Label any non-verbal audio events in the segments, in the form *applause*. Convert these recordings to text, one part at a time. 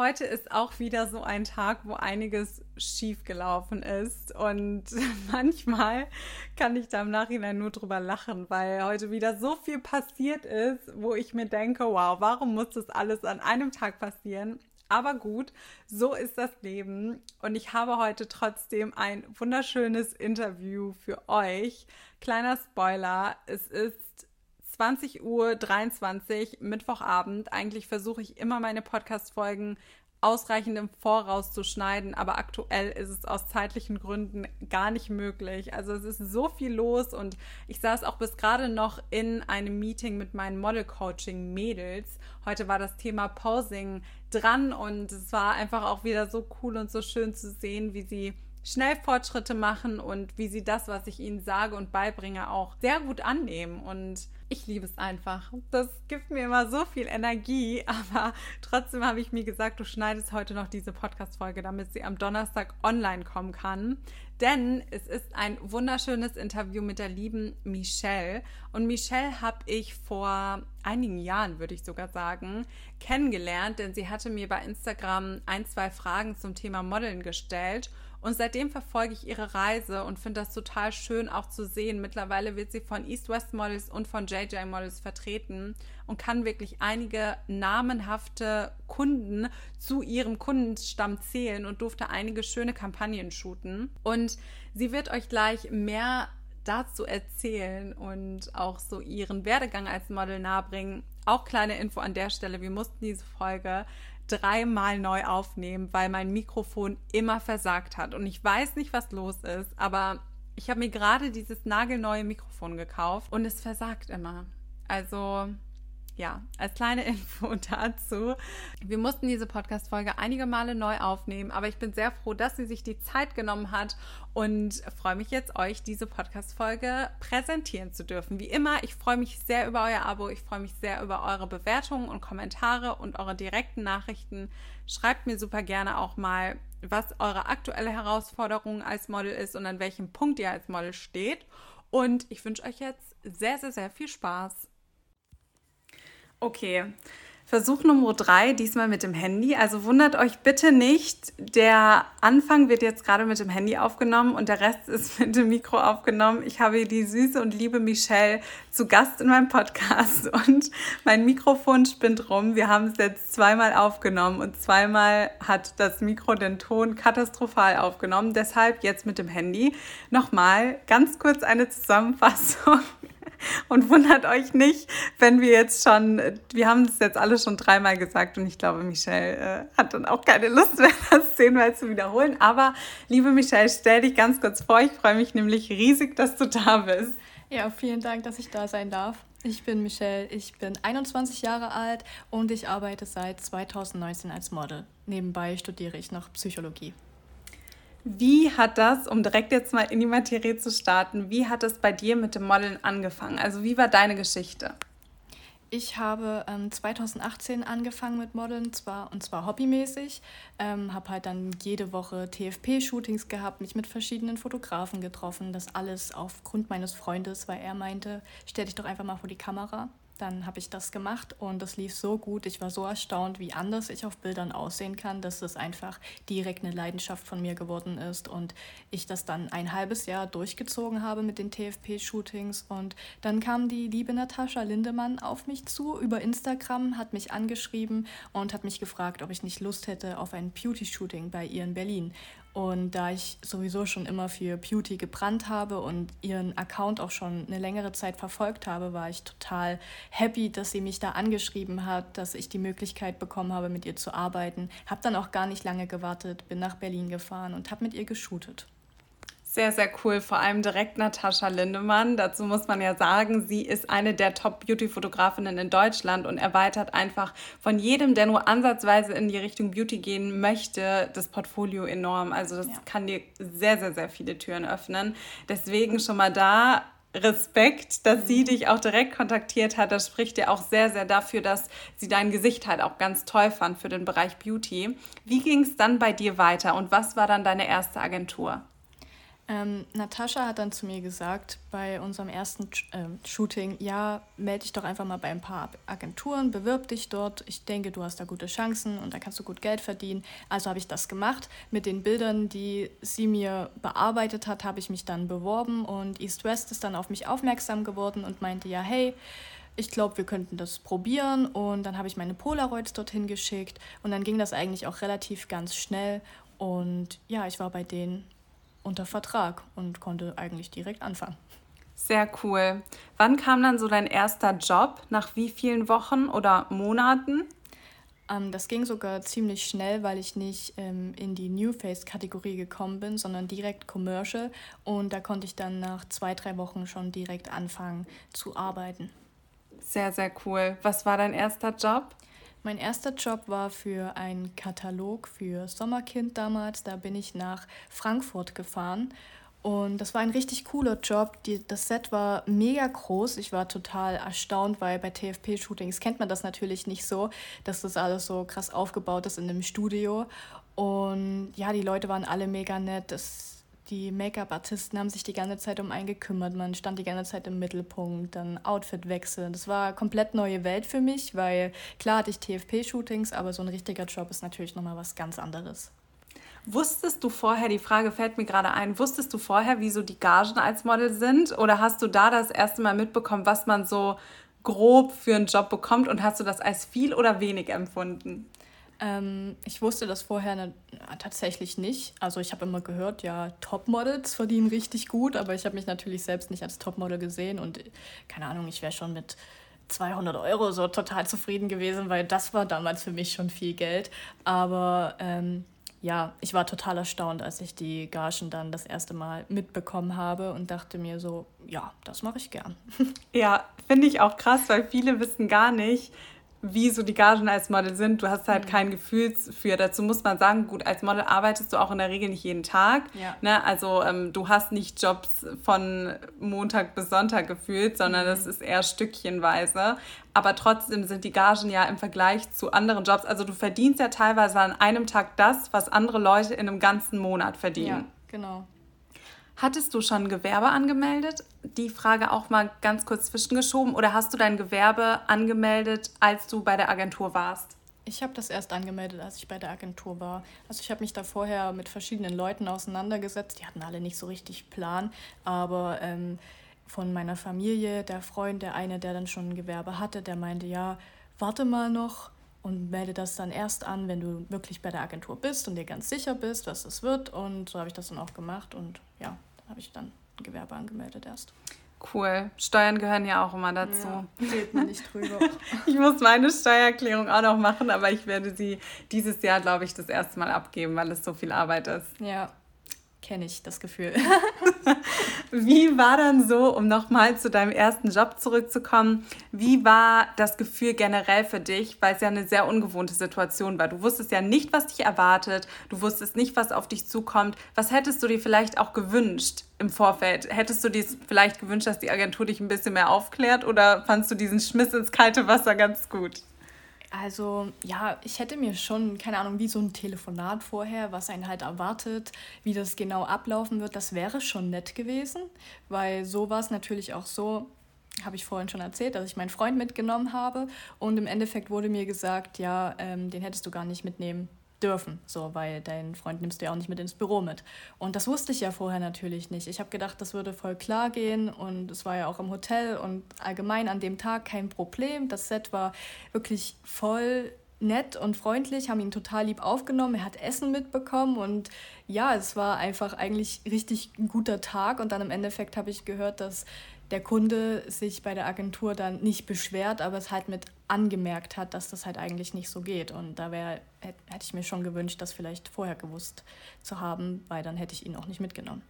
heute ist auch wieder so ein Tag, wo einiges schief gelaufen ist. Und *laughs* manchmal kann ich da im Nachhinein nur drüber lachen, weil heute wieder so viel passiert ist, wo ich mir denke, wow, warum muss das alles an einem Tag passieren? Aber gut, so ist das Leben. Und ich habe heute trotzdem ein wunderschönes Interview für euch. Kleiner Spoiler, es ist 20 Uhr 23 Mittwochabend. Eigentlich versuche ich immer meine Podcast-Folgen ausreichend im Voraus zu schneiden, aber aktuell ist es aus zeitlichen Gründen gar nicht möglich. Also es ist so viel los und ich saß auch bis gerade noch in einem Meeting mit meinen Model-Coaching-Mädels. Heute war das Thema Posing dran und es war einfach auch wieder so cool und so schön zu sehen, wie sie schnell Fortschritte machen und wie sie das, was ich ihnen sage und beibringe, auch sehr gut annehmen und ich liebe es einfach. Das gibt mir immer so viel Energie, *laughs* aber trotzdem habe ich mir gesagt, du schneidest heute noch diese Podcast-Folge, damit sie am Donnerstag online kommen kann. Denn es ist ein wunderschönes Interview mit der lieben Michelle. Und Michelle habe ich vor einigen Jahren, würde ich sogar sagen, kennengelernt, denn sie hatte mir bei Instagram ein, zwei Fragen zum Thema Modeln gestellt. Und seitdem verfolge ich ihre Reise und finde das total schön auch zu sehen. Mittlerweile wird sie von East West Models und von JJ Models vertreten und kann wirklich einige namenhafte Kunden zu ihrem Kundenstamm zählen und durfte einige schöne Kampagnen shooten. Und sie wird euch gleich mehr dazu erzählen und auch so ihren Werdegang als Model nahebringen. Auch kleine Info an der Stelle, wir mussten diese Folge dreimal neu aufnehmen, weil mein Mikrofon immer versagt hat. Und ich weiß nicht, was los ist, aber ich habe mir gerade dieses nagelneue Mikrofon gekauft und es versagt immer. Also ja, als kleine *laughs* Info dazu. Wir mussten diese Podcast-Folge einige Male neu aufnehmen, aber ich bin sehr froh, dass sie sich die Zeit genommen hat und freue mich jetzt, euch diese Podcast-Folge präsentieren zu dürfen. Wie immer, ich freue mich sehr über euer Abo, ich freue mich sehr über eure Bewertungen und Kommentare und eure direkten Nachrichten. Schreibt mir super gerne auch mal, was eure aktuelle Herausforderung als Model ist und an welchem Punkt ihr als Model steht. Und ich wünsche euch jetzt sehr, sehr, sehr viel Spaß. Okay. Versuch Nummer drei, diesmal mit dem Handy. Also wundert euch bitte nicht, der Anfang wird jetzt gerade mit dem Handy aufgenommen und der Rest ist *laughs* mit dem Mikro aufgenommen. Ich habe die süße und liebe Michelle zu Gast in meinem Podcast *laughs* und mein Mikrofon spinnt rum. Wir haben es jetzt zweimal aufgenommen und zweimal hat das Mikro den Ton katastrophal aufgenommen. Deshalb jetzt mit dem Handy. Nochmal ganz kurz eine Zusammenfassung. *laughs* Und wundert euch nicht, wenn wir jetzt schon, wir haben es jetzt alle schon dreimal gesagt und ich glaube, Michelle äh, hat dann auch keine Lust mehr, *laughs* das zehnmal zu wiederholen. Aber liebe Michelle, stell dich ganz kurz vor. Ich freue mich nämlich riesig, dass du da bist. Ja, vielen Dank, dass ich da sein darf. Ich bin Michelle, ich bin 21 Jahre alt und ich arbeite seit 2019 als Model. Nebenbei studiere ich noch Psychologie. Wie hat das, um direkt jetzt mal in die Materie zu starten, wie hat es bei dir mit dem Modeln angefangen? Also wie war deine Geschichte? Ich habe ähm, 2018 angefangen mit Modeln, zwar und zwar hobbymäßig, ähm, habe halt dann jede Woche TFP-Shootings gehabt, mich mit verschiedenen Fotografen getroffen, das alles aufgrund meines Freundes, weil er meinte, stell dich doch einfach mal vor die Kamera. Dann habe ich das gemacht und das lief so gut. Ich war so erstaunt, wie anders ich auf Bildern aussehen kann, dass es einfach direkt eine Leidenschaft von mir geworden ist und ich das dann ein halbes Jahr durchgezogen habe mit den TFP-Shootings. Und dann kam die liebe Natascha Lindemann auf mich zu über Instagram, hat mich angeschrieben und hat mich gefragt, ob ich nicht Lust hätte auf ein Beauty-Shooting bei ihr in Berlin. Und da ich sowieso schon immer für Beauty gebrannt habe und ihren Account auch schon eine längere Zeit verfolgt habe, war ich total happy, dass sie mich da angeschrieben hat, dass ich die Möglichkeit bekommen habe, mit ihr zu arbeiten. Habe dann auch gar nicht lange gewartet, bin nach Berlin gefahren und habe mit ihr geshootet. Sehr, sehr cool. Vor allem direkt Natascha Lindemann. Dazu muss man ja sagen, sie ist eine der Top-Beauty-Fotografinnen in Deutschland und erweitert einfach von jedem, der nur ansatzweise in die Richtung Beauty gehen möchte, das Portfolio enorm. Also das ja. kann dir sehr, sehr, sehr viele Türen öffnen. Deswegen schon mal da Respekt, dass sie mhm. dich auch direkt kontaktiert hat. Das spricht ja auch sehr, sehr dafür, dass sie dein Gesicht halt auch ganz toll fand für den Bereich Beauty. Wie ging es dann bei dir weiter und was war dann deine erste Agentur? Ähm, Natascha hat dann zu mir gesagt, bei unserem ersten äh, Shooting, ja, melde dich doch einfach mal bei ein paar Agenturen, bewirb dich dort. Ich denke, du hast da gute Chancen und da kannst du gut Geld verdienen. Also habe ich das gemacht. Mit den Bildern, die sie mir bearbeitet hat, habe ich mich dann beworben und East West ist dann auf mich aufmerksam geworden und meinte, ja, hey, ich glaube, wir könnten das probieren. Und dann habe ich meine Polaroids dorthin geschickt und dann ging das eigentlich auch relativ ganz schnell. Und ja, ich war bei denen unter Vertrag und konnte eigentlich direkt anfangen. Sehr cool. Wann kam dann so dein erster Job? Nach wie vielen Wochen oder Monaten? Ähm, das ging sogar ziemlich schnell, weil ich nicht ähm, in die New Face-Kategorie gekommen bin, sondern direkt Commercial. Und da konnte ich dann nach zwei, drei Wochen schon direkt anfangen zu arbeiten. Sehr, sehr cool. Was war dein erster Job? Mein erster Job war für einen Katalog für Sommerkind damals. Da bin ich nach Frankfurt gefahren. Und das war ein richtig cooler Job. Die, das Set war mega groß. Ich war total erstaunt, weil bei TFP-Shootings kennt man das natürlich nicht so, dass das alles so krass aufgebaut ist in einem Studio. Und ja, die Leute waren alle mega nett. Das die Make-up-Artisten haben sich die ganze Zeit um einen gekümmert. Man stand die ganze Zeit im Mittelpunkt, dann Outfitwechsel. Das war komplett neue Welt für mich, weil klar hatte ich TFP-Shootings, aber so ein richtiger Job ist natürlich nochmal was ganz anderes. Wusstest du vorher, die Frage fällt mir gerade ein, wusstest du vorher, wie so die Gagen als Model sind? Oder hast du da das erste Mal mitbekommen, was man so grob für einen Job bekommt und hast du das als viel oder wenig empfunden? Ähm, ich wusste das vorher ne, tatsächlich nicht. Also ich habe immer gehört, ja, Topmodels verdienen richtig gut, aber ich habe mich natürlich selbst nicht als Topmodel gesehen und keine Ahnung, ich wäre schon mit 200 Euro so total zufrieden gewesen, weil das war damals für mich schon viel Geld. Aber ähm, ja, ich war total erstaunt, als ich die Gagen dann das erste Mal mitbekommen habe und dachte mir so, ja, das mache ich gern. *laughs* Ja, finde ich auch krass, weil viele wissen gar nicht, wie so die Gagen als Model sind. Du hast halt mhm. kein Gefühl für. Dazu muss man sagen, gut, als Model arbeitest du auch in der Regel nicht jeden Tag. Ja. Ne? Also ähm, du hast nicht Jobs von Montag bis Sonntag gefühlt, sondern mhm. das ist eher stückchenweise. Aber trotzdem sind die Gagen ja im Vergleich zu anderen Jobs, also du verdienst ja teilweise an einem Tag das, was andere Leute in einem ganzen Monat verdienen. Ja, genau. Hattest du schon Gewerbe angemeldet? Die Frage auch mal ganz kurz zwischengeschoben. Oder hast du dein Gewerbe angemeldet, als du bei der Agentur warst? Ich habe das erst angemeldet, als ich bei der Agentur war. Also ich habe mich da vorher mit verschiedenen Leuten auseinandergesetzt. Die hatten alle nicht so richtig Plan, aber ähm, von meiner Familie, der Freund, der eine, der dann schon ein Gewerbe hatte, der meinte, ja, warte mal noch und melde das dann erst an, wenn du wirklich bei der Agentur bist und dir ganz sicher bist, was es wird. Und so habe ich das dann auch gemacht und ja, habe ich dann ein Gewerbe angemeldet erst. Cool. Steuern gehören ja auch immer dazu. Ja, geht man nicht drüber. *laughs* ich muss meine Steuererklärung auch noch machen, aber ich werde sie dieses Jahr, glaube ich, das erste Mal abgeben, weil es so viel Arbeit ist. Ja, kenne ich das Gefühl. *laughs* wie war dann so, um nochmal zu deinem ersten Job zurückzukommen, wie war das Gefühl generell für dich, weil es ja eine sehr ungewohnte Situation war? Du wusstest ja nicht, was dich erwartet, du wusstest nicht, was auf dich zukommt. Was hättest du dir vielleicht auch gewünscht im Vorfeld? Hättest du dir vielleicht gewünscht, dass die Agentur dich ein bisschen mehr aufklärt oder fandst du diesen Schmiss ins kalte Wasser ganz gut? Also ja, ich hätte mir schon, keine Ahnung, wie so ein Telefonat vorher, was einen halt erwartet, wie das genau ablaufen wird, das wäre schon nett gewesen, weil so war es natürlich auch so, habe ich vorhin schon erzählt, dass ich meinen Freund mitgenommen habe. Und im Endeffekt wurde mir gesagt, ja, ähm, den hättest du gar nicht mitnehmen dürfen, so, weil deinen Freund nimmst du ja auch nicht mit ins Büro mit. Und das wusste ich ja vorher natürlich nicht. Ich habe gedacht, das würde voll klar gehen und es war ja auch im Hotel und allgemein an dem Tag kein Problem. Das Set war wirklich voll nett und freundlich, haben ihn total lieb aufgenommen. Er hat Essen mitbekommen und ja, es war einfach eigentlich richtig ein guter Tag. Und dann im Endeffekt habe ich gehört, dass der Kunde sich bei der Agentur dann nicht beschwert, aber es halt mit angemerkt hat, dass das halt eigentlich nicht so geht. Und da wäre, hätte ich mir schon gewünscht, das vielleicht vorher gewusst zu haben, weil dann hätte ich ihn auch nicht mitgenommen.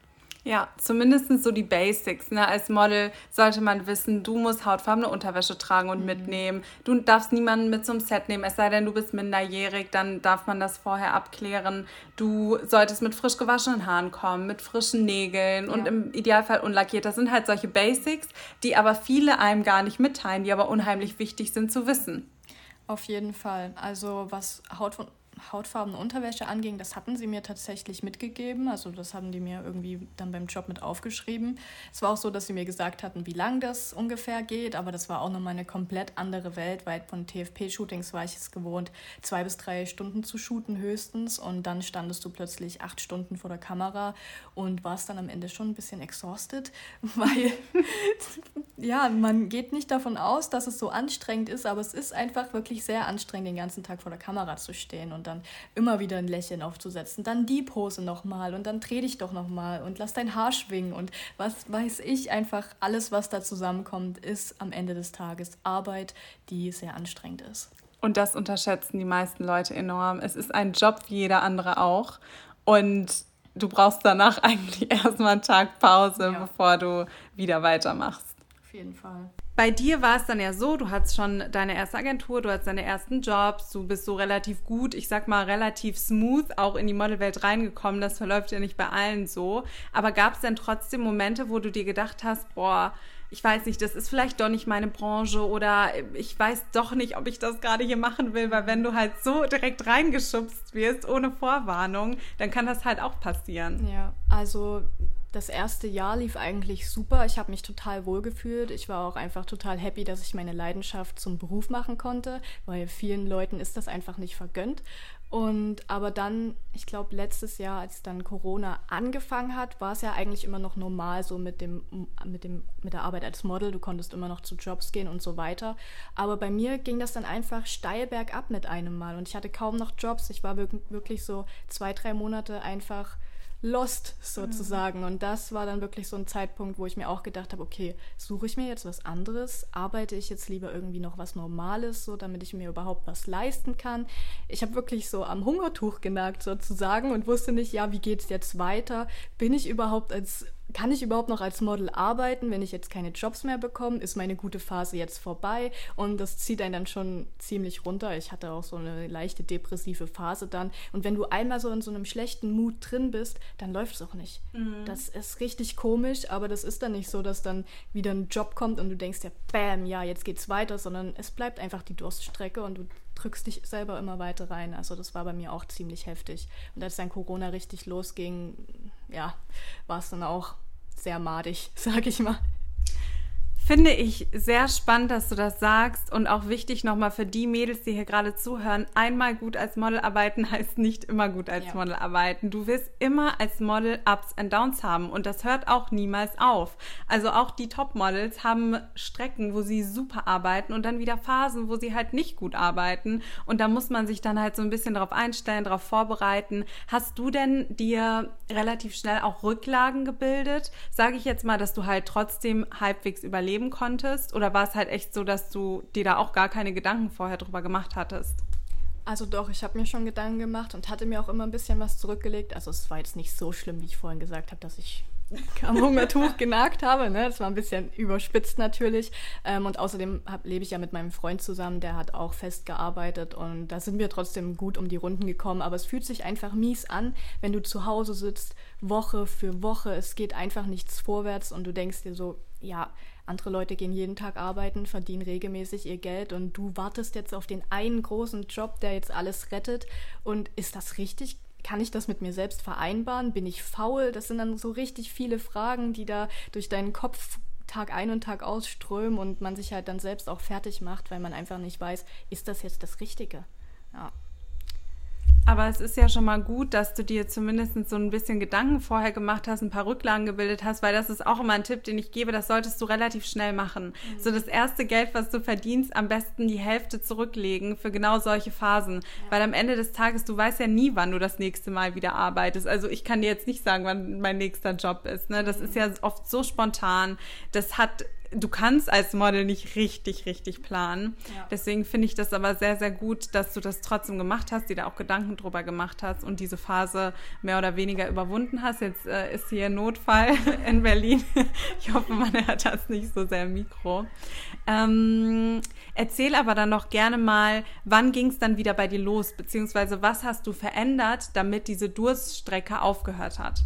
Ja, zumindest so die Basics. Ne? Als Model sollte man wissen, du musst hautfarbene Unterwäsche tragen und mhm. mitnehmen. Du darfst niemanden mit zum Set nehmen, es sei denn, du bist minderjährig, dann darf man das vorher abklären. Du solltest mit frisch gewaschenen Haaren kommen, mit frischen Nägeln ja. und im Idealfall unlackiert. Das sind halt solche Basics, die aber viele einem gar nicht mitteilen, die aber unheimlich wichtig sind zu wissen. Auf jeden Fall. Also was Haut hautfarbene Unterwäsche anging, das hatten sie mir tatsächlich mitgegeben. Also das haben die mir irgendwie dann beim Job mit aufgeschrieben. Es war auch so, dass sie mir gesagt hatten, wie lang das ungefähr geht, aber das war auch nochmal eine komplett andere Welt, weil von TFP-Shootings war ich es gewohnt, zwei bis drei Stunden zu shooten höchstens und dann standest du plötzlich acht Stunden vor der Kamera und warst dann am Ende schon ein bisschen exhausted, *laughs* weil *laughs* ja, man geht nicht davon aus, dass es so anstrengend ist, aber es ist einfach wirklich sehr anstrengend, den ganzen Tag vor der Kamera zu stehen und dann immer wieder ein Lächeln aufzusetzen, dann die Pose nochmal und dann dreh dich doch nochmal und lass dein Haar schwingen und was weiß ich, einfach alles, was da zusammenkommt, ist am Ende des Tages Arbeit, die sehr anstrengend ist. Und das unterschätzen die meisten Leute enorm. Es ist ein Job wie jeder andere auch. Und du brauchst danach *laughs* eigentlich erstmal einen Tag Pause, ja. bevor du wieder weitermachst. Auf jeden Fall. Bei dir war es dann ja so, du hattest schon deine erste Agentur, du hattest deine ersten Jobs, du bist so relativ gut, ich sag mal relativ smooth auch in die Modelwelt reingekommen. Das verläuft ja nicht bei allen so. Aber gab es denn trotzdem Momente, wo du dir gedacht hast, boah, ich weiß nicht, das ist vielleicht doch nicht meine Branche oder ich weiß doch nicht, ob ich das gerade hier machen will, weil wenn du halt so direkt reingeschubst wirst, ohne Vorwarnung, dann kann das halt auch passieren. Ja, also das erste Jahr lief eigentlich super. Ich habe mich total wohl gefühlt. Ich war auch einfach total happy, dass ich meine Leidenschaft zum Beruf machen konnte, weil vielen Leuten ist das einfach nicht vergönnt. Und aber dann, ich glaube, letztes Jahr, als dann Corona angefangen hat, war es ja eigentlich immer noch normal so mit dem, mit dem, mit der Arbeit als Model. Du konntest immer noch zu Jobs gehen und so weiter. Aber bei mir ging das dann einfach steil bergab mit einem Mal. Und ich hatte kaum noch Jobs. Ich war wirklich so zwei, drei Monate einfach lost sozusagen. Mhm. Und das war dann wirklich so ein Zeitpunkt, wo ich mir auch gedacht habe, okay, suche ich mir jetzt was anderes? Arbeite ich jetzt lieber irgendwie noch was Normales, so damit ich mir überhaupt was leisten kann? Ich habe wirklich so am Hungertuch genagt sozusagen und wusste nicht, ja, wie geht es jetzt weiter? Bin ich überhaupt als kann ich überhaupt noch als Model arbeiten, wenn ich jetzt keine Jobs mehr bekomme? Ist meine gute Phase jetzt vorbei? Und das zieht einen dann schon ziemlich runter. Ich hatte auch so eine leichte depressive Phase dann. Und wenn du einmal so in so einem schlechten Mut drin bist, dann läuft es auch nicht. Mhm. Das ist richtig komisch, aber das ist dann nicht so, dass dann wieder ein Job kommt und du denkst ja, bam, ja, jetzt geht's weiter, sondern es bleibt einfach die Durststrecke und du drückst dich selber immer weiter rein. Also das war bei mir auch ziemlich heftig. Und als dann Corona richtig losging, ja, war es dann auch sehr madig, *laughs* sag ich mal. Finde ich sehr spannend, dass du das sagst und auch wichtig nochmal für die Mädels, die hier gerade zuhören. Einmal gut als Model arbeiten *laughs* heißt nicht immer gut als ja. Model arbeiten. Du wirst immer als Model Ups and Downs haben und das hört auch niemals auf. Also auch die Top-Models haben Strecken, wo sie super arbeiten und dann wieder Phasen, wo sie halt nicht gut arbeiten und da muss man sich dann halt so ein bisschen darauf einstellen, darauf vorbereiten. Hast du denn dir relativ schnell auch Rücklagen gebildet? Sage ich jetzt mal, dass du halt trotzdem halbwegs überlebst leben konntest? Oder war es halt echt so, dass du dir da auch gar keine Gedanken vorher drüber gemacht hattest? Also doch, ich habe mir schon Gedanken gemacht und hatte mir auch immer ein bisschen was zurückgelegt. Also es war jetzt nicht so schlimm, wie ich vorhin gesagt habe, dass ich *laughs* am Hungertuch genagt habe. Ne? Das war ein bisschen überspitzt natürlich. Ähm, und außerdem hab, lebe ich ja mit meinem Freund zusammen, der hat auch fest gearbeitet und da sind wir trotzdem gut um die Runden gekommen. Aber es fühlt sich einfach mies an, wenn du zu Hause sitzt, Woche für Woche. Es geht einfach nichts vorwärts und du denkst dir so, ja, andere Leute gehen jeden Tag arbeiten, verdienen regelmäßig ihr Geld und du wartest jetzt auf den einen großen Job, der jetzt alles rettet. Und ist das richtig? Kann ich das mit mir selbst vereinbaren? Bin ich faul? Das sind dann so richtig viele Fragen, die da durch deinen Kopf Tag ein und Tag aus strömen und man sich halt dann selbst auch fertig macht, weil man einfach nicht weiß, ist das jetzt das Richtige? Ja. Aber es ist ja schon mal gut, dass du dir zumindest so ein bisschen Gedanken vorher gemacht hast, ein paar Rücklagen gebildet hast, weil das ist auch immer ein Tipp, den ich gebe, das solltest du relativ schnell machen. Mhm. So das erste Geld, was du verdienst, am besten die Hälfte zurücklegen für genau solche Phasen. Ja. Weil am Ende des Tages, du weißt ja nie, wann du das nächste Mal wieder arbeitest. Also ich kann dir jetzt nicht sagen, wann mein nächster Job ist. Ne? Das mhm. ist ja oft so spontan. Das hat du kannst als Model nicht richtig, richtig planen. Ja. Deswegen finde ich das aber sehr, sehr gut, dass du das trotzdem gemacht hast, dir da auch Gedanken drüber gemacht hast und diese Phase mehr oder weniger überwunden hast. Jetzt äh, ist hier Notfall *laughs* in Berlin. ich hoffe, man hört das nicht so sehr im Mikro. Ähm, erzähl aber dann noch gerne mal, wann ging es dann wieder bei dir los, beziehungsweise was hast du verändert, damit diese Durststrecke aufgehört hat?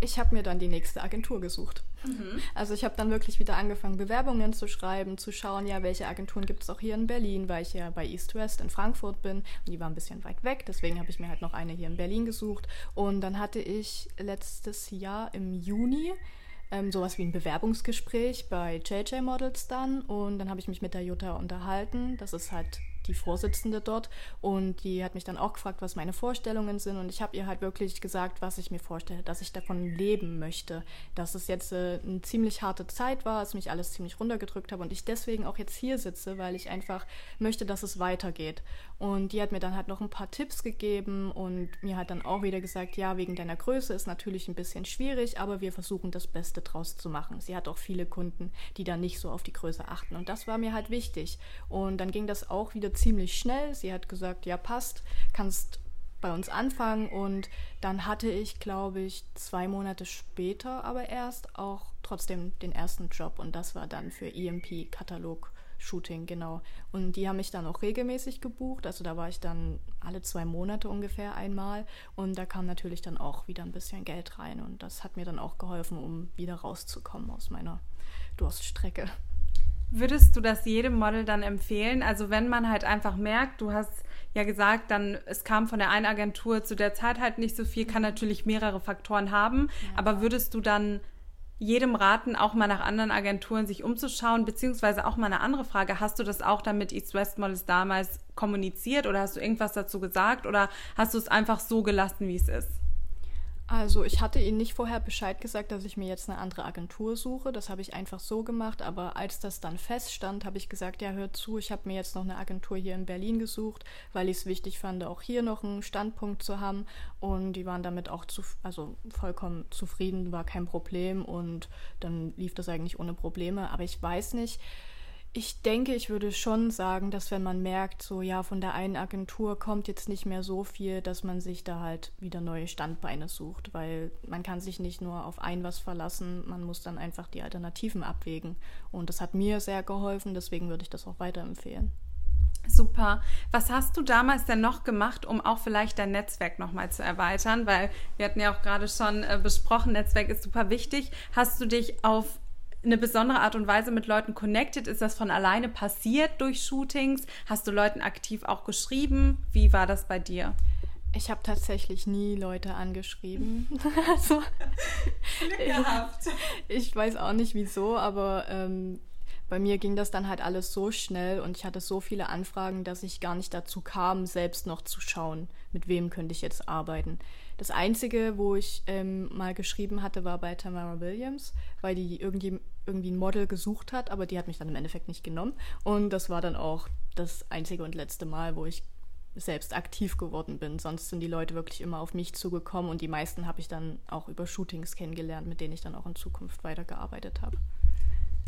Ich habe mir dann die nächste Agentur gesucht. Mhm. Also ich habe dann wirklich wieder angefangen, Bewerbungen zu schreiben, zu schauen, ja, welche Agenturen gibt es auch hier in Berlin, weil ich ja bei East West in Frankfurt bin. Und die war ein bisschen weit weg, deswegen habe ich mir halt noch eine hier in Berlin gesucht. Und dann hatte ich letztes Jahr im Juni ähm, sowas wie ein Bewerbungsgespräch bei JJ Models dann. Und dann habe ich mich mit der Jutta unterhalten. Das ist halt die Vorsitzende dort und die hat mich dann auch gefragt, was meine Vorstellungen sind und ich habe ihr halt wirklich gesagt, was ich mir vorstelle, dass ich davon leben möchte, dass es jetzt äh, eine ziemlich harte Zeit war, es mich alles ziemlich runtergedrückt habe und ich deswegen auch jetzt hier sitze, weil ich einfach möchte, dass es weitergeht. Und die hat mir dann halt noch ein paar Tipps gegeben und mir hat dann auch wieder gesagt, ja, wegen deiner Größe ist natürlich ein bisschen schwierig, aber wir versuchen das Beste draus zu machen. Sie hat auch viele Kunden, die dann nicht so auf die Größe achten und das war mir halt wichtig. Und dann ging das auch wieder ziemlich schnell. Sie hat gesagt, ja, passt, kannst bei uns anfangen und dann hatte ich, glaube ich, zwei Monate später aber erst auch trotzdem den ersten Job und das war dann für EMP Katalog Shooting, genau. Und die haben mich dann auch regelmäßig gebucht. Also da war ich dann alle zwei Monate ungefähr einmal. Und da kam natürlich dann auch wieder ein bisschen Geld rein. Und das hat mir dann auch geholfen, um wieder rauszukommen aus meiner Durststrecke. Würdest du das jedem Model dann empfehlen? Also wenn man halt einfach merkt, du hast ja gesagt, dann es kam von der einen Agentur zu der Zeit halt nicht so viel, kann natürlich mehrere Faktoren haben, ja. aber würdest du dann jedem raten, auch mal nach anderen Agenturen sich umzuschauen, beziehungsweise auch mal eine andere Frage, hast du das auch dann mit East West Models damals kommuniziert oder hast du irgendwas dazu gesagt oder hast du es einfach so gelassen, wie es ist? Also ich hatte ihnen nicht vorher Bescheid gesagt, dass ich mir jetzt eine andere Agentur suche. Das habe ich einfach so gemacht. Aber als das dann feststand, habe ich gesagt, ja, hört zu, ich habe mir jetzt noch eine Agentur hier in Berlin gesucht, weil ich es wichtig fand, auch hier noch einen Standpunkt zu haben. Und die waren damit auch zu, also vollkommen zufrieden, war kein Problem. Und dann lief das eigentlich ohne Probleme. Aber ich weiß nicht, ich denke, ich würde schon sagen, dass wenn man merkt, so ja, von der einen Agentur kommt jetzt nicht mehr so viel, dass man sich da halt wieder neue Standbeine sucht, weil man kann sich nicht nur auf ein was verlassen, man muss dann einfach die Alternativen abwägen. Und das hat mir sehr geholfen, deswegen würde ich das auch weiterempfehlen. Super. Was hast du damals denn noch gemacht, um auch vielleicht dein Netzwerk nochmal zu erweitern? Weil wir hatten ja auch gerade schon äh, besprochen, Netzwerk ist super wichtig. Hast du dich auf eine besondere Art und Weise mit Leuten connected? Ist das von alleine passiert durch Shootings? Hast du Leuten aktiv auch geschrieben? Wie war das bei dir? Ich habe tatsächlich nie Leute angeschrieben. *laughs* also, Glück gehabt. Ich, ich, weiß auch nicht wieso, aber ähm, bei mir ging das dann halt alles so schnell und ich hatte so viele Anfragen, dass ich gar nicht dazu kam, selbst noch zu schauen, mit wem könnte ich jetzt arbeiten. Das Einzige, wo ich ähm, mal geschrieben hatte, war bei Tamara Williams, weil die irgendwie, irgendwie ein Model gesucht hat, aber die hat mich dann im Endeffekt nicht genommen. Und das war dann auch das einzige und letzte Mal, wo ich selbst aktiv geworden bin. Sonst sind die Leute wirklich immer auf mich zugekommen und die meisten habe ich dann auch über Shootings kennengelernt, mit denen ich dann auch in Zukunft weitergearbeitet habe.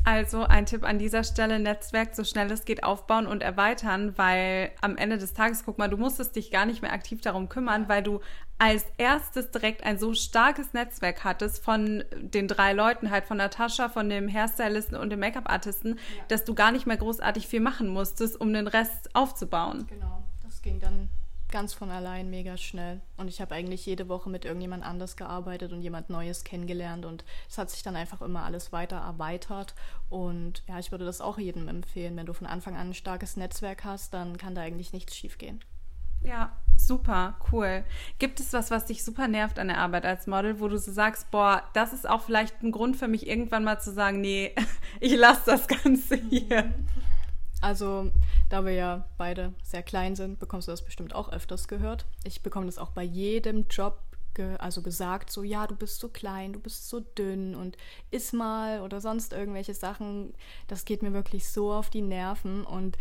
Also ein Tipp an dieser Stelle, Netzwerk so schnell es geht aufbauen und erweitern, weil am Ende des Tages, guck mal, du musstest dich gar nicht mehr aktiv darum kümmern, weil du als erstes direkt ein so starkes Netzwerk hattest von den drei Leuten, halt von Natascha, von dem Hairstylisten und dem Make-up-Artisten, ja. dass du gar nicht mehr großartig viel machen musstest, um den Rest aufzubauen. Genau, das ging dann ganz von allein mega schnell. Und ich habe eigentlich jede Woche mit irgendjemand anders gearbeitet und jemand Neues kennengelernt. Und es hat sich dann einfach immer alles weiter erweitert. Und ja, ich würde das auch jedem empfehlen. Wenn du von Anfang an ein starkes Netzwerk hast, dann kann da eigentlich nichts schiefgehen. Ja, super, cool. Gibt es was, was dich super nervt an der Arbeit als Model, wo du so sagst, boah, das ist auch vielleicht ein Grund für mich, irgendwann mal zu sagen, nee, *laughs* ich lasse das Ganze hier. *laughs* Also, da wir ja beide sehr klein sind, bekommst du das bestimmt auch öfters gehört. Ich bekomme das auch bei jedem Job ge also gesagt, so ja, du bist so klein, du bist so dünn und iss mal oder sonst irgendwelche Sachen. Das geht mir wirklich so auf die Nerven und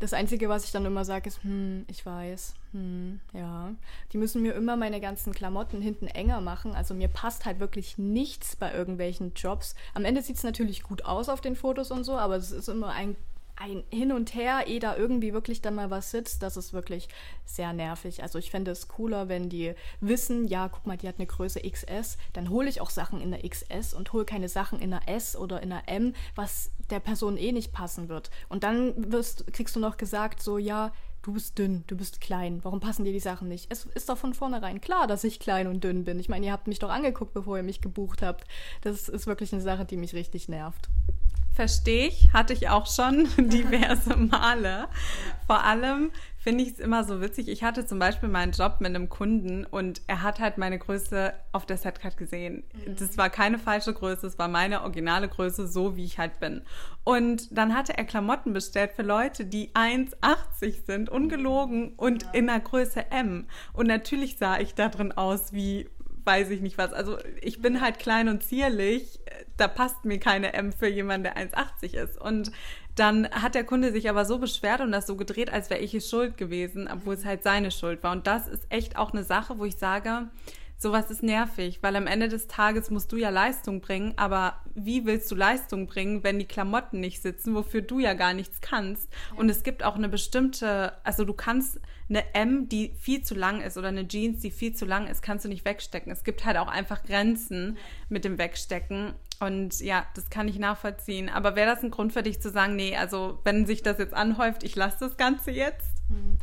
das Einzige, was ich dann immer sage, ist, hm, ich weiß, hm, ja. Die müssen mir immer meine ganzen Klamotten hinten enger machen. Also mir passt halt wirklich nichts bei irgendwelchen Jobs. Am Ende sieht es natürlich gut aus auf den Fotos und so, aber es ist immer ein ein Hin und Her, ehe da irgendwie wirklich dann mal was sitzt, das ist wirklich sehr nervig. Also ich fände es cooler, wenn die wissen, ja, guck mal, die hat eine Größe XS, dann hole ich auch Sachen in der XS und hole keine Sachen in der S oder in der M, was der Person eh nicht passen wird. Und dann wirst, kriegst du noch gesagt, so, ja, du bist dünn, du bist klein, warum passen dir die Sachen nicht? Es ist doch von vornherein klar, dass ich klein und dünn bin. Ich meine, ihr habt mich doch angeguckt, bevor ihr mich gebucht habt. Das ist wirklich eine Sache, die mich richtig nervt. Verstehe ich, hatte ich auch schon *laughs* diverse Male. Vor allem finde ich es immer so witzig. Ich hatte zum Beispiel meinen Job mit einem Kunden und er hat halt meine Größe auf der Setcard gesehen. Mhm. Das war keine falsche Größe, es war meine originale Größe, so wie ich halt bin. Und dann hatte er Klamotten bestellt für Leute, die 1,80 sind, ungelogen und ja. in der Größe M. Und natürlich sah ich da drin aus wie weiß ich nicht was. Also ich bin halt klein und zierlich. Da passt mir keine M für jemanden, der 1,80 ist. Und dann hat der Kunde sich aber so beschwert und das so gedreht, als wäre ich es schuld gewesen, obwohl es halt seine Schuld war. Und das ist echt auch eine Sache, wo ich sage, sowas ist nervig, weil am Ende des Tages musst du ja Leistung bringen, aber wie willst du Leistung bringen, wenn die Klamotten nicht sitzen, wofür du ja gar nichts kannst? Ja. Und es gibt auch eine bestimmte, also du kannst eine M, die viel zu lang ist oder eine Jeans, die viel zu lang ist, kannst du nicht wegstecken. Es gibt halt auch einfach Grenzen mit dem Wegstecken. Und ja, das kann ich nachvollziehen. Aber wäre das ein Grund für dich zu sagen, nee, also wenn sich das jetzt anhäuft, ich lasse das Ganze jetzt? Hm.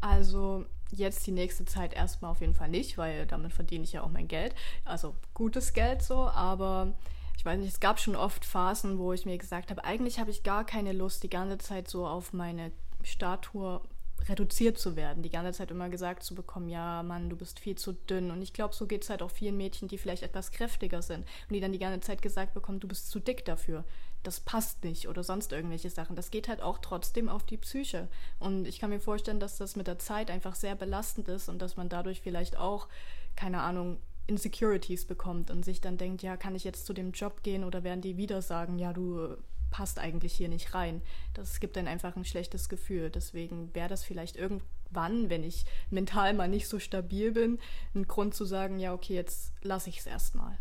Also jetzt die nächste Zeit erstmal auf jeden Fall nicht, weil damit verdiene ich ja auch mein Geld. Also gutes Geld so, aber ich weiß nicht, es gab schon oft Phasen, wo ich mir gesagt habe, eigentlich habe ich gar keine Lust, die ganze Zeit so auf meine Statur reduziert zu werden, die ganze Zeit immer gesagt zu bekommen, ja, Mann, du bist viel zu dünn. Und ich glaube, so geht es halt auch vielen Mädchen, die vielleicht etwas kräftiger sind und die dann die ganze Zeit gesagt bekommen, du bist zu dick dafür das passt nicht oder sonst irgendwelche Sachen. Das geht halt auch trotzdem auf die Psyche. Und ich kann mir vorstellen, dass das mit der Zeit einfach sehr belastend ist und dass man dadurch vielleicht auch, keine Ahnung, Insecurities bekommt und sich dann denkt, ja, kann ich jetzt zu dem Job gehen oder werden die wieder sagen, ja, du passt eigentlich hier nicht rein. Das gibt dann einfach ein schlechtes Gefühl. Deswegen wäre das vielleicht irgendwann, wenn ich mental mal nicht so stabil bin, ein Grund zu sagen, ja, okay, jetzt lasse ich es erstmal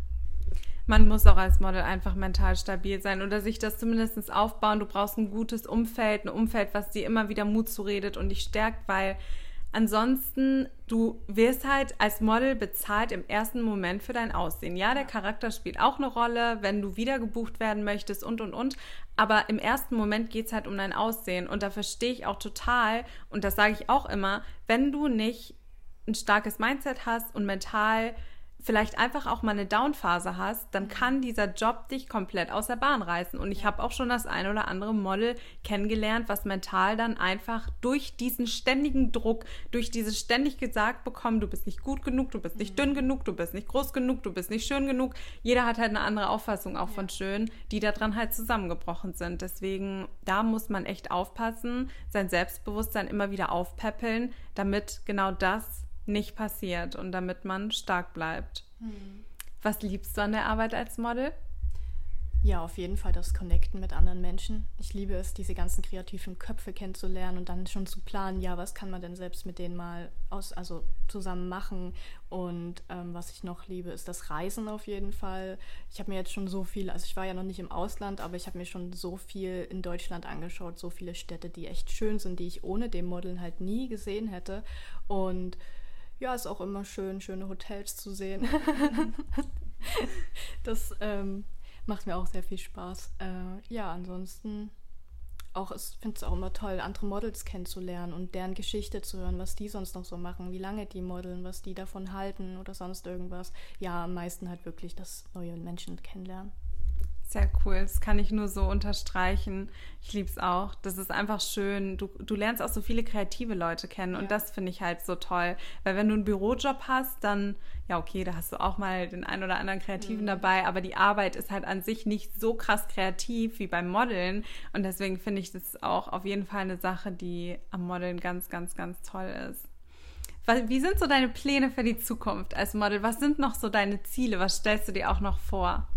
man muss auch als Model einfach mental stabil sein oder sich das zumindest aufbauen. Du brauchst ein gutes Umfeld, ein Umfeld, was dir immer wieder Mut zuredet und dich stärkt, weil ansonsten du wirst halt als Model bezahlt im ersten Moment für dein Aussehen. Ja, der Charakter spielt auch eine Rolle, wenn du wieder gebucht werden möchtest und und und. Aber im ersten Moment geht es halt um dein Aussehen und da verstehe ich auch total und das sage ich auch immer, wenn du nicht ein starkes Mindset hast und mental vielleicht einfach auch mal eine Downphase hast, dann mhm. kann dieser Job dich komplett aus der Bahn reißen. Und ich habe auch schon das ein oder andere Model kennengelernt, was mental dann einfach durch diesen ständigen Druck, durch dieses ständig gesagt bekommen, du bist nicht gut genug, du bist nicht mhm. dünn genug, du bist nicht groß genug, du bist nicht schön genug. Jeder hat halt eine andere Auffassung auch ja. von schön, die daran halt zusammengebrochen sind. Deswegen, da muss man echt aufpassen, sein Selbstbewusstsein immer wieder aufpäppeln, damit genau das nicht passiert und damit man stark bleibt. Mhm. Was liebst du an der Arbeit als Model? Ja, auf jeden Fall das Connecten mit anderen Menschen. Ich liebe es, diese ganzen kreativen Köpfe kennenzulernen und dann schon zu planen, ja, was kann man denn selbst mit denen mal aus, also zusammen machen. Und ähm, was ich noch liebe, ist das Reisen auf jeden Fall. Ich habe mir jetzt schon so viel, also ich war ja noch nicht im Ausland, aber ich habe mir schon so viel in Deutschland angeschaut, so viele Städte, die echt schön sind, die ich ohne dem Modeln halt nie gesehen hätte. Und ja, ist auch immer schön, schöne Hotels zu sehen. *laughs* das ähm, macht mir auch sehr viel Spaß. Äh, ja, ansonsten auch, ich finde es auch immer toll, andere Models kennenzulernen und deren Geschichte zu hören, was die sonst noch so machen, wie lange die modeln, was die davon halten oder sonst irgendwas. Ja, am meisten halt wirklich das neue Menschen kennenlernen. Sehr cool, das kann ich nur so unterstreichen. Ich liebe es auch. Das ist einfach schön. Du, du lernst auch so viele kreative Leute kennen ja. und das finde ich halt so toll. Weil wenn du einen Bürojob hast, dann, ja, okay, da hast du auch mal den einen oder anderen Kreativen mhm. dabei, aber die Arbeit ist halt an sich nicht so krass kreativ wie beim Modeln. Und deswegen finde ich das auch auf jeden Fall eine Sache, die am Modeln ganz, ganz, ganz toll ist. Wie sind so deine Pläne für die Zukunft als Model? Was sind noch so deine Ziele? Was stellst du dir auch noch vor?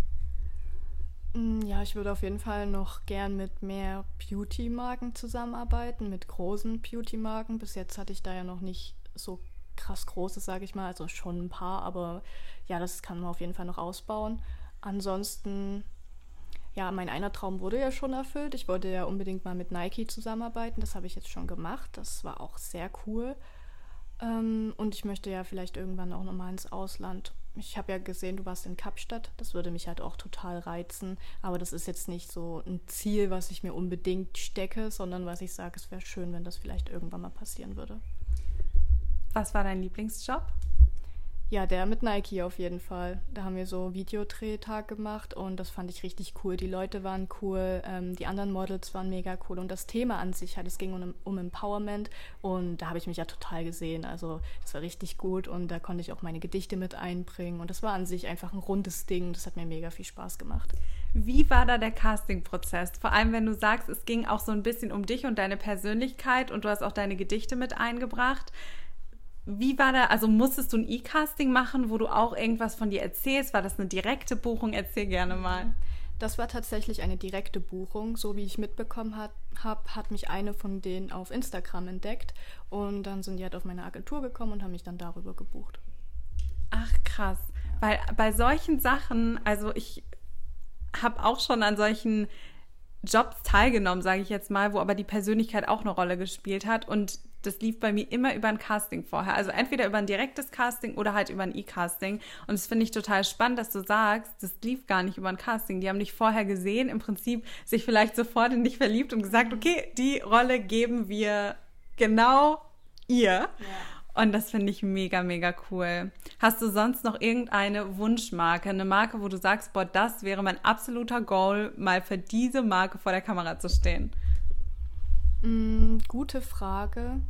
Mm, ja, ich würde auf jeden Fall noch gern mit mehr Beauty-Marken zusammenarbeiten, mit großen Beauty-Marken. Bis jetzt hatte ich da ja noch nicht so krass großes, sage ich mal, also schon ein paar, aber ja, das kann man auf jeden Fall noch ausbauen. Ansonsten, ja, mein einer Traum wurde ja schon erfüllt. Ich wollte ja unbedingt mal mit Nike zusammenarbeiten. Das habe ich jetzt schon gemacht. Das war auch sehr cool. Ähm, und ich möchte ja vielleicht irgendwann auch nochmal ins Ausland ich habe ja gesehen, du warst in Kapstadt. Das würde mich halt auch total reizen. Aber das ist jetzt nicht so ein Ziel, was ich mir unbedingt stecke, sondern was ich sage, es wäre schön, wenn das vielleicht irgendwann mal passieren würde. Was war dein Lieblingsjob? Ja, der mit Nike auf jeden Fall. Da haben wir so Videodrehtag gemacht und das fand ich richtig cool. Die Leute waren cool, ähm, die anderen Models waren mega cool und das Thema an sich halt, es ging um, um Empowerment und da habe ich mich ja total gesehen. Also es war richtig gut und da konnte ich auch meine Gedichte mit einbringen und das war an sich einfach ein rundes Ding. Das hat mir mega viel Spaß gemacht. Wie war da der Casting-Prozess? Vor allem, wenn du sagst, es ging auch so ein bisschen um dich und deine Persönlichkeit und du hast auch deine Gedichte mit eingebracht. Wie war da, also musstest du ein E-Casting machen, wo du auch irgendwas von dir erzählst? War das eine direkte Buchung? Erzähl gerne mal. Das war tatsächlich eine direkte Buchung. So wie ich mitbekommen habe, hat, hat mich eine von denen auf Instagram entdeckt. Und dann sind die halt auf meine Agentur gekommen und haben mich dann darüber gebucht. Ach, krass. Weil bei solchen Sachen, also ich habe auch schon an solchen Jobs teilgenommen, sage ich jetzt mal, wo aber die Persönlichkeit auch eine Rolle gespielt hat. Und das lief bei mir immer über ein Casting vorher. Also entweder über ein direktes Casting oder halt über ein E-Casting. Und das finde ich total spannend, dass du sagst, das lief gar nicht über ein Casting. Die haben dich vorher gesehen, im Prinzip sich vielleicht sofort in dich verliebt und gesagt, okay, die Rolle geben wir genau ihr. Ja. Und das finde ich mega, mega cool. Hast du sonst noch irgendeine Wunschmarke, eine Marke, wo du sagst, boah, das wäre mein absoluter Goal, mal für diese Marke vor der Kamera zu stehen? Mm, gute Frage.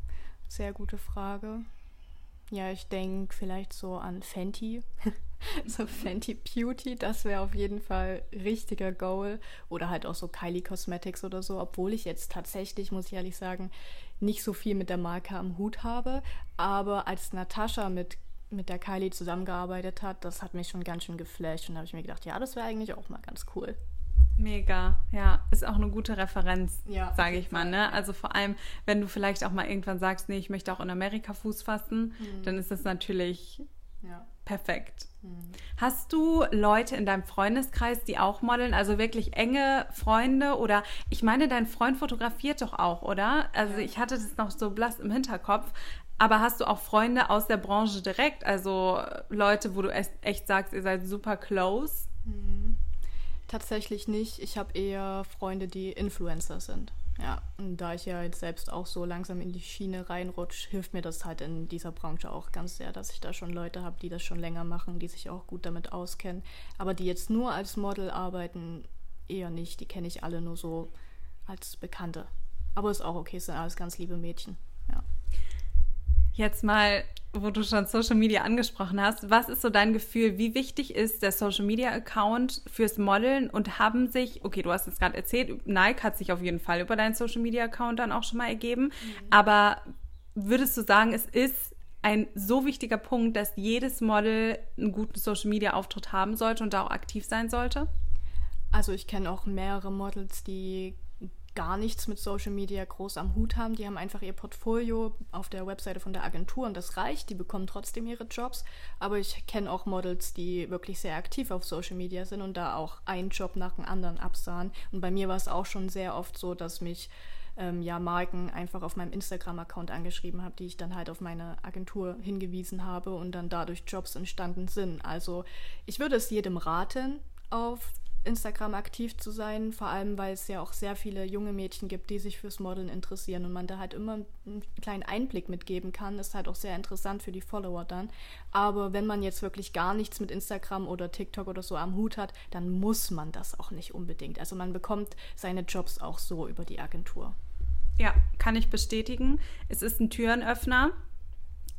Sehr gute Frage. Ja, ich denke vielleicht so an Fenty. *laughs* so Fenty Beauty, das wäre auf jeden Fall richtiger Goal. Oder halt auch so Kylie Cosmetics oder so, obwohl ich jetzt tatsächlich, muss ich ehrlich sagen, nicht so viel mit der Marke am Hut habe. Aber als Natascha mit, mit der Kylie zusammengearbeitet hat, das hat mich schon ganz schön geflasht. Und da habe ich mir gedacht, ja, das wäre eigentlich auch mal ganz cool. Mega, ja, ist auch eine gute Referenz, ja, sage ich mal. Ne? Also vor allem, wenn du vielleicht auch mal irgendwann sagst, nee, ich möchte auch in Amerika Fuß fassen, mhm. dann ist das natürlich ja. perfekt. Mhm. Hast du Leute in deinem Freundeskreis, die auch modeln, also wirklich enge Freunde oder ich meine, dein Freund fotografiert doch auch, oder? Also ja. ich hatte das noch so blass im Hinterkopf. Aber hast du auch Freunde aus der Branche direkt, also Leute, wo du echt sagst, ihr seid super close? Mhm. Tatsächlich nicht. Ich habe eher Freunde, die Influencer sind. Ja, und da ich ja jetzt selbst auch so langsam in die Schiene reinrutsche, hilft mir das halt in dieser Branche auch ganz sehr, dass ich da schon Leute habe, die das schon länger machen, die sich auch gut damit auskennen. Aber die jetzt nur als Model arbeiten, eher nicht. Die kenne ich alle nur so als Bekannte. Aber ist auch okay, es sind alles ganz liebe Mädchen. Ja. Jetzt mal wo du schon Social Media angesprochen hast, was ist so dein Gefühl? Wie wichtig ist der Social Media Account fürs Modeln und haben sich, okay, du hast es gerade erzählt, Nike hat sich auf jeden Fall über deinen Social Media Account dann auch schon mal ergeben, mhm. aber würdest du sagen, es ist ein so wichtiger Punkt, dass jedes Model einen guten Social Media Auftritt haben sollte und da auch aktiv sein sollte? Also ich kenne auch mehrere Models, die gar nichts mit Social Media groß am Hut haben. Die haben einfach ihr Portfolio auf der Webseite von der Agentur und das reicht. Die bekommen trotzdem ihre Jobs. Aber ich kenne auch Models, die wirklich sehr aktiv auf Social Media sind und da auch einen Job nach dem anderen absahen. Und bei mir war es auch schon sehr oft so, dass mich ähm, ja Marken einfach auf meinem Instagram-Account angeschrieben habe, die ich dann halt auf meine Agentur hingewiesen habe und dann dadurch Jobs entstanden sind. Also ich würde es jedem raten, auf Instagram aktiv zu sein, vor allem weil es ja auch sehr viele junge Mädchen gibt, die sich fürs Modeln interessieren und man da halt immer einen kleinen Einblick mitgeben kann, ist halt auch sehr interessant für die Follower dann. Aber wenn man jetzt wirklich gar nichts mit Instagram oder TikTok oder so am Hut hat, dann muss man das auch nicht unbedingt. Also man bekommt seine Jobs auch so über die Agentur. Ja, kann ich bestätigen. Es ist ein Türenöffner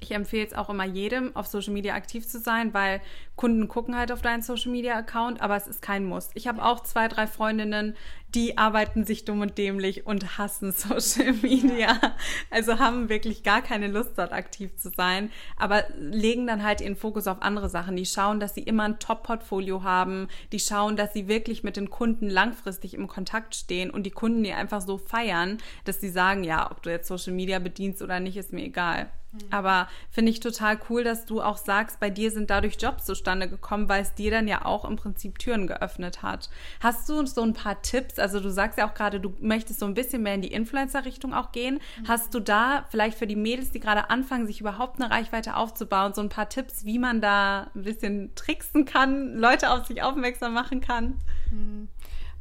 ich empfehle es auch immer jedem, auf Social Media aktiv zu sein, weil Kunden gucken halt auf deinen Social Media Account, aber es ist kein Muss. Ich habe auch zwei, drei Freundinnen, die arbeiten sich dumm und dämlich und hassen *laughs* Social Media. Also haben wirklich gar keine Lust, dort aktiv zu sein, aber legen dann halt ihren Fokus auf andere Sachen. Die schauen, dass sie immer ein Top-Portfolio haben. Die schauen, dass sie wirklich mit den Kunden langfristig im Kontakt stehen und die Kunden die einfach so feiern, dass sie sagen, ja, ob du jetzt Social Media bedienst oder nicht, ist mir egal. Aber finde ich total cool, dass du auch sagst, bei dir sind dadurch Jobs zustande gekommen, weil es dir dann ja auch im Prinzip Türen geöffnet hat. Hast du so ein paar Tipps? Also du sagst ja auch gerade, du möchtest so ein bisschen mehr in die Influencer-Richtung auch gehen. Mhm. Hast du da vielleicht für die Mädels, die gerade anfangen, sich überhaupt eine Reichweite aufzubauen, so ein paar Tipps, wie man da ein bisschen tricksen kann, Leute auf sich aufmerksam machen kann? Mhm.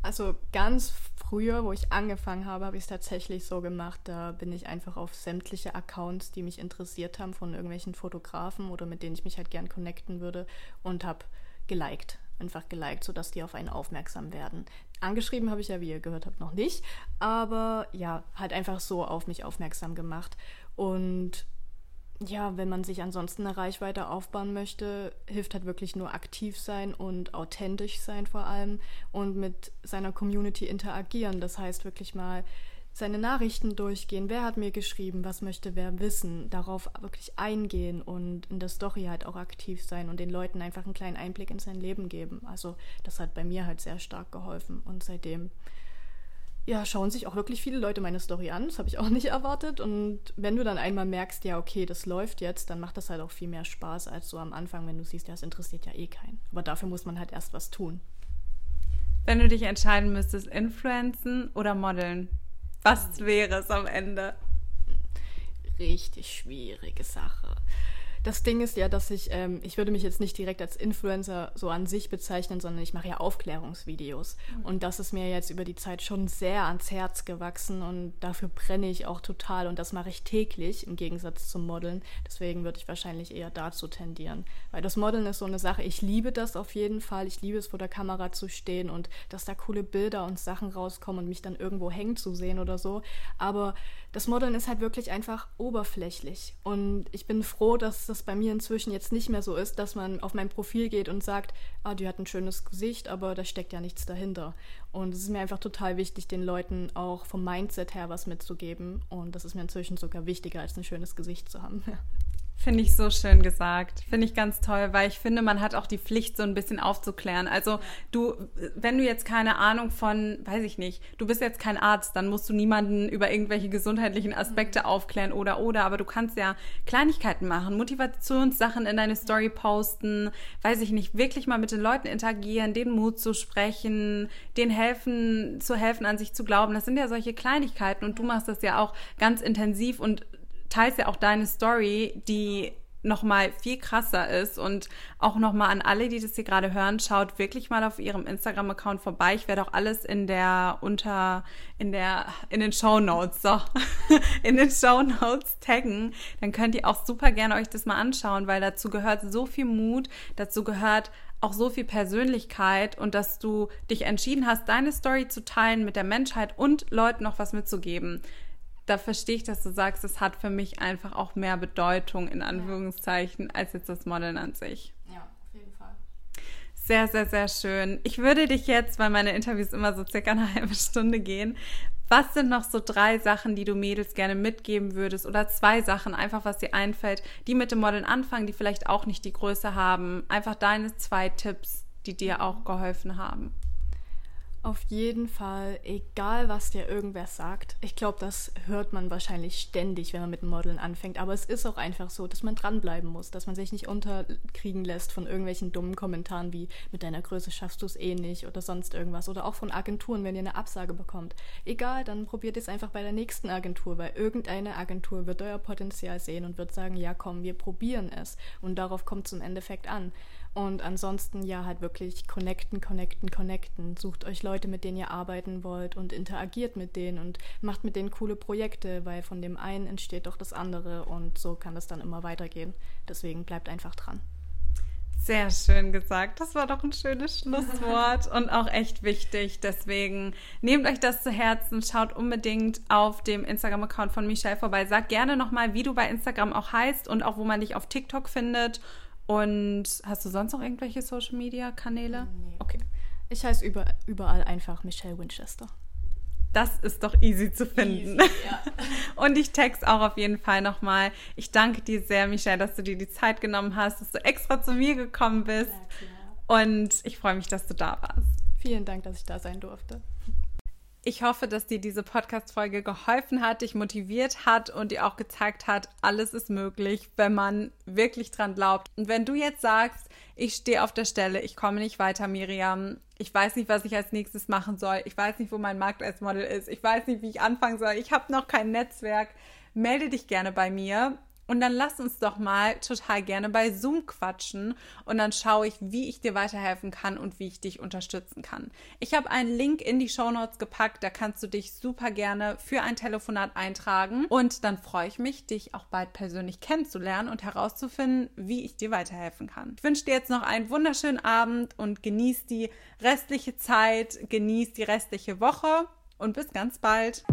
Also ganz früher, wo ich angefangen habe, habe ich es tatsächlich so gemacht. Da bin ich einfach auf sämtliche Accounts, die mich interessiert haben, von irgendwelchen Fotografen oder mit denen ich mich halt gern connecten würde und habe geliked. Einfach geliked, sodass die auf einen aufmerksam werden. Angeschrieben habe ich ja, wie ihr gehört habt, noch nicht. Aber ja, halt einfach so auf mich aufmerksam gemacht. Und ja, wenn man sich ansonsten eine Reichweite aufbauen möchte, hilft halt wirklich nur aktiv sein und authentisch sein vor allem und mit seiner Community interagieren. Das heißt wirklich mal seine Nachrichten durchgehen. Wer hat mir geschrieben? Was möchte wer wissen? Darauf wirklich eingehen und in der Story halt auch aktiv sein und den Leuten einfach einen kleinen Einblick in sein Leben geben. Also das hat bei mir halt sehr stark geholfen und seitdem ja, schauen sich auch wirklich viele Leute meine Story an. Das habe ich auch nicht erwartet. Und wenn du dann einmal merkst, ja, okay, das läuft jetzt, dann macht das halt auch viel mehr Spaß als so am Anfang, wenn du siehst, ja, es interessiert ja eh keinen. Aber dafür muss man halt erst was tun. Wenn du dich entscheiden müsstest, influenzen oder modeln, was wäre es am Ende? Richtig schwierige Sache. Das Ding ist ja, dass ich, ähm, ich würde mich jetzt nicht direkt als Influencer so an sich bezeichnen, sondern ich mache ja Aufklärungsvideos. Mhm. Und das ist mir jetzt über die Zeit schon sehr ans Herz gewachsen und dafür brenne ich auch total und das mache ich täglich im Gegensatz zum Modeln. Deswegen würde ich wahrscheinlich eher dazu tendieren. Weil das Modeln ist so eine Sache, ich liebe das auf jeden Fall. Ich liebe es, vor der Kamera zu stehen und dass da coole Bilder und Sachen rauskommen und mich dann irgendwo hängen zu sehen oder so. Aber das Modeln ist halt wirklich einfach oberflächlich. Und ich bin froh, dass das bei mir inzwischen jetzt nicht mehr so ist, dass man auf mein Profil geht und sagt, ah, die hat ein schönes Gesicht, aber da steckt ja nichts dahinter. Und es ist mir einfach total wichtig, den Leuten auch vom Mindset her was mitzugeben. Und das ist mir inzwischen sogar wichtiger, als ein schönes Gesicht zu haben. *laughs* Finde ich so schön gesagt. Finde ich ganz toll, weil ich finde, man hat auch die Pflicht, so ein bisschen aufzuklären. Also du, wenn du jetzt keine Ahnung von, weiß ich nicht, du bist jetzt kein Arzt, dann musst du niemanden über irgendwelche gesundheitlichen Aspekte mhm. aufklären oder oder, aber du kannst ja Kleinigkeiten machen, Motivationssachen in deine Story posten, weiß ich nicht, wirklich mal mit den Leuten interagieren, den Mut zu sprechen, denen helfen, zu helfen, an sich zu glauben. Das sind ja solche Kleinigkeiten und du machst das ja auch ganz intensiv und teilst ja auch deine Story, die noch mal viel krasser ist und auch noch mal an alle, die das hier gerade hören, schaut wirklich mal auf ihrem Instagram Account vorbei. Ich werde auch alles in der unter in der in den Show Notes so *laughs* in den Show Notes taggen. Dann könnt ihr auch super gerne euch das mal anschauen, weil dazu gehört so viel Mut, dazu gehört auch so viel Persönlichkeit und dass du dich entschieden hast, deine Story zu teilen mit der Menschheit und Leuten noch was mitzugeben da verstehe ich, dass du sagst, es hat für mich einfach auch mehr Bedeutung, in Anführungszeichen, ja. als jetzt das Modeln an sich. Ja, auf jeden Fall. Sehr, sehr, sehr schön. Ich würde dich jetzt, weil meine Interviews immer so circa eine *laughs* halbe Stunde gehen, was sind noch so drei Sachen, die du Mädels gerne mitgeben würdest? Oder zwei Sachen, einfach was dir einfällt, die mit dem Modeln anfangen, die vielleicht auch nicht die Größe haben. Einfach deine zwei Tipps, die dir auch geholfen haben. Auf jeden Fall, egal was dir irgendwer sagt. Ich glaube, das hört man wahrscheinlich ständig, wenn man mit Modeln anfängt. Aber es ist auch einfach so, dass man dranbleiben muss, dass man sich nicht unterkriegen lässt von irgendwelchen dummen Kommentaren wie mit deiner Größe schaffst du es eh nicht oder sonst irgendwas. Oder auch von Agenturen, wenn ihr eine Absage bekommt. Egal, dann probiert es einfach bei der nächsten Agentur, weil irgendeine Agentur wird euer Potenzial sehen und wird sagen, ja komm, wir probieren es. Und darauf kommt es im Endeffekt an. Und ansonsten ja halt wirklich connecten, connecten, connecten. Sucht euch Leute, mit denen ihr arbeiten wollt und interagiert mit denen und macht mit denen coole Projekte, weil von dem einen entsteht doch das andere und so kann das dann immer weitergehen. Deswegen bleibt einfach dran. Sehr schön gesagt. Das war doch ein schönes Schlusswort und auch echt wichtig. Deswegen nehmt euch das zu Herzen, schaut unbedingt auf dem Instagram-Account von Michelle vorbei. Sag gerne nochmal, wie du bei Instagram auch heißt und auch wo man dich auf TikTok findet. Und hast du sonst noch irgendwelche Social Media Kanäle? Nee. Okay. Ich heiße über, überall einfach Michelle Winchester. Das ist doch easy zu finden. Easy, ja. *laughs* Und ich text auch auf jeden Fall nochmal. Ich danke dir sehr, Michelle, dass du dir die Zeit genommen hast, dass du extra zu mir gekommen bist. Ja, Und ich freue mich, dass du da warst. Vielen Dank, dass ich da sein durfte. Ich hoffe, dass dir diese Podcast-Folge geholfen hat, dich motiviert hat und dir auch gezeigt hat, alles ist möglich, wenn man wirklich dran glaubt. Und wenn du jetzt sagst, ich stehe auf der Stelle, ich komme nicht weiter, Miriam, ich weiß nicht, was ich als nächstes machen soll, ich weiß nicht, wo mein Markt als Model ist, ich weiß nicht, wie ich anfangen soll, ich habe noch kein Netzwerk, melde dich gerne bei mir. Und dann lass uns doch mal total gerne bei Zoom quatschen und dann schaue ich, wie ich dir weiterhelfen kann und wie ich dich unterstützen kann. Ich habe einen Link in die Show Notes gepackt, da kannst du dich super gerne für ein Telefonat eintragen und dann freue ich mich, dich auch bald persönlich kennenzulernen und herauszufinden, wie ich dir weiterhelfen kann. Ich wünsche dir jetzt noch einen wunderschönen Abend und genieß die restliche Zeit, genieß die restliche Woche und bis ganz bald.